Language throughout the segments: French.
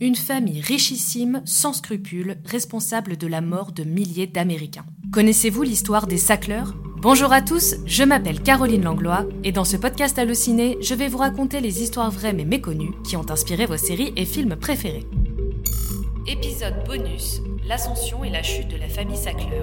une famille richissime, sans scrupules, responsable de la mort de milliers d'Américains. Connaissez-vous l'histoire des Sackler Bonjour à tous, je m'appelle Caroline Langlois et dans ce podcast Allociné, je vais vous raconter les histoires vraies mais méconnues qui ont inspiré vos séries et films préférés. Épisode bonus L'ascension et la chute de la famille Sackler.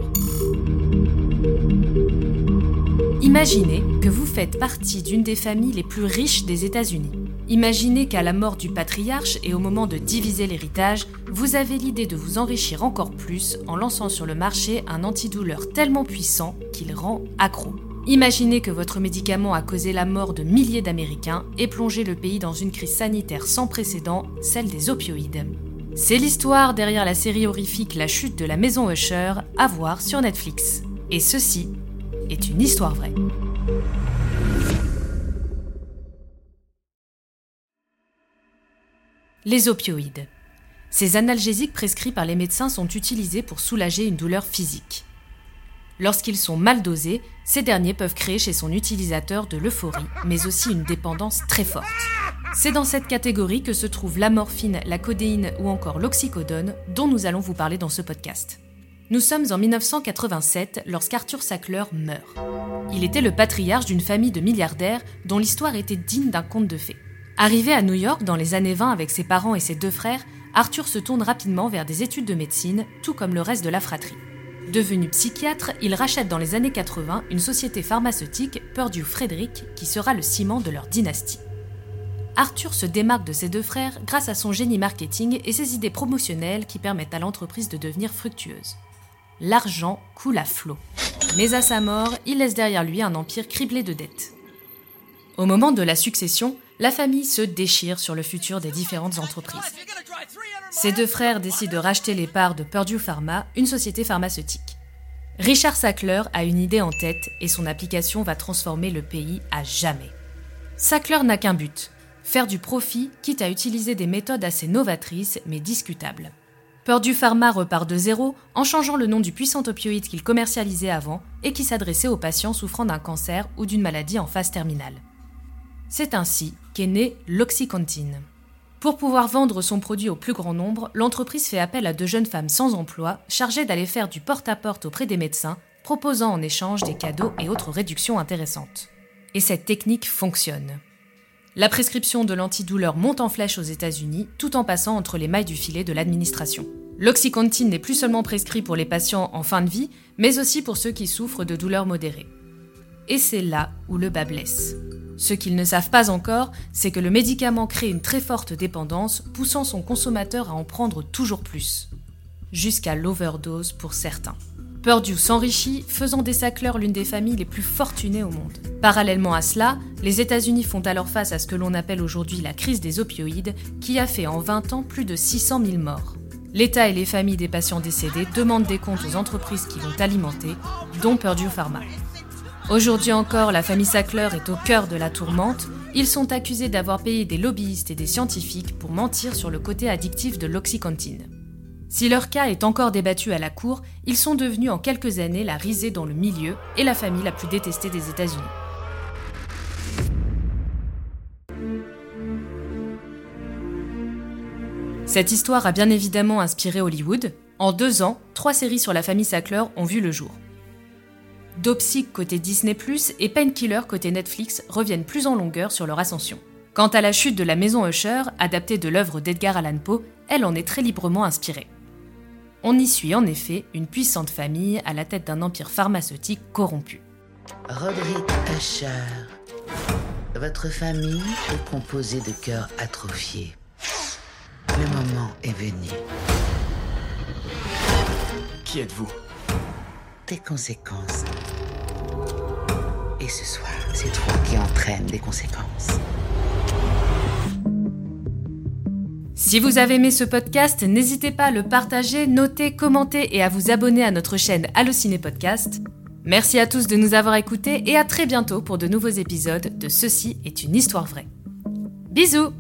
Imaginez que vous faites partie d'une des familles les plus riches des États-Unis. Imaginez qu'à la mort du patriarche et au moment de diviser l'héritage, vous avez l'idée de vous enrichir encore plus en lançant sur le marché un antidouleur tellement puissant qu'il rend accro. Imaginez que votre médicament a causé la mort de milliers d'Américains et plongé le pays dans une crise sanitaire sans précédent, celle des opioïdes. C'est l'histoire derrière la série horrifique La chute de la maison Usher, à voir sur Netflix. Et ceci est une histoire vraie. Les opioïdes. Ces analgésiques prescrits par les médecins sont utilisés pour soulager une douleur physique. Lorsqu'ils sont mal dosés, ces derniers peuvent créer chez son utilisateur de l'euphorie, mais aussi une dépendance très forte. C'est dans cette catégorie que se trouvent la morphine, la codéine ou encore l'oxycodone, dont nous allons vous parler dans ce podcast. Nous sommes en 1987 lorsqu'Arthur Sackler meurt. Il était le patriarche d'une famille de milliardaires dont l'histoire était digne d'un conte de fées. Arrivé à New York dans les années 20 avec ses parents et ses deux frères, Arthur se tourne rapidement vers des études de médecine, tout comme le reste de la fratrie. Devenu psychiatre, il rachète dans les années 80 une société pharmaceutique, Purdue Frederick, qui sera le ciment de leur dynastie. Arthur se démarque de ses deux frères grâce à son génie marketing et ses idées promotionnelles qui permettent à l'entreprise de devenir fructueuse. L'argent coule à flot. Mais à sa mort, il laisse derrière lui un empire criblé de dettes. Au moment de la succession, la famille se déchire sur le futur des différentes entreprises. Ses deux frères décident de racheter les parts de Purdue Pharma, une société pharmaceutique. Richard Sackler a une idée en tête et son application va transformer le pays à jamais. Sackler n'a qu'un but, faire du profit, quitte à utiliser des méthodes assez novatrices mais discutables. Purdue Pharma repart de zéro en changeant le nom du puissant opioïde qu'il commercialisait avant et qui s'adressait aux patients souffrant d'un cancer ou d'une maladie en phase terminale. C'est ainsi qu'est né l'Oxycontin. Pour pouvoir vendre son produit au plus grand nombre, l'entreprise fait appel à deux jeunes femmes sans emploi chargées d'aller faire du porte-à-porte auprès des médecins, proposant en échange des cadeaux et autres réductions intéressantes. Et cette technique fonctionne. La prescription de l'antidouleur monte en flèche aux États-Unis, tout en passant entre les mailles du filet de l'administration. L'Oxycontin n'est plus seulement prescrit pour les patients en fin de vie, mais aussi pour ceux qui souffrent de douleurs modérées. Et c'est là où le bas blesse. Ce qu'ils ne savent pas encore, c'est que le médicament crée une très forte dépendance, poussant son consommateur à en prendre toujours plus. Jusqu'à l'overdose pour certains. Purdue s'enrichit, faisant des Sackler l'une des familles les plus fortunées au monde. Parallèlement à cela, les États-Unis font alors face à ce que l'on appelle aujourd'hui la crise des opioïdes, qui a fait en 20 ans plus de 600 000 morts. L'État et les familles des patients décédés demandent des comptes aux entreprises qui vont alimenter, dont Purdue Pharma. Aujourd'hui encore, la famille Sackler est au cœur de la tourmente. Ils sont accusés d'avoir payé des lobbyistes et des scientifiques pour mentir sur le côté addictif de l'oxycontin. Si leur cas est encore débattu à la cour, ils sont devenus en quelques années la risée dans le milieu et la famille la plus détestée des États-Unis. Cette histoire a bien évidemment inspiré Hollywood. En deux ans, trois séries sur la famille Sackler ont vu le jour. Dopsic côté Disney ⁇ et Painkiller côté Netflix reviennent plus en longueur sur leur ascension. Quant à la chute de la maison Usher, adaptée de l'œuvre d'Edgar Allan Poe, elle en est très librement inspirée. On y suit en effet une puissante famille à la tête d'un empire pharmaceutique corrompu. Roderick Usher, votre famille est composée de cœurs atrophiés. Est venu. Qui êtes-vous? Des conséquences. Et ce soir, c'est toi qui entraîne des conséquences. Si vous avez aimé ce podcast, n'hésitez pas à le partager, noter, commenter et à vous abonner à notre chaîne Allociné Podcast. Merci à tous de nous avoir écoutés et à très bientôt pour de nouveaux épisodes de Ceci est une histoire vraie. Bisous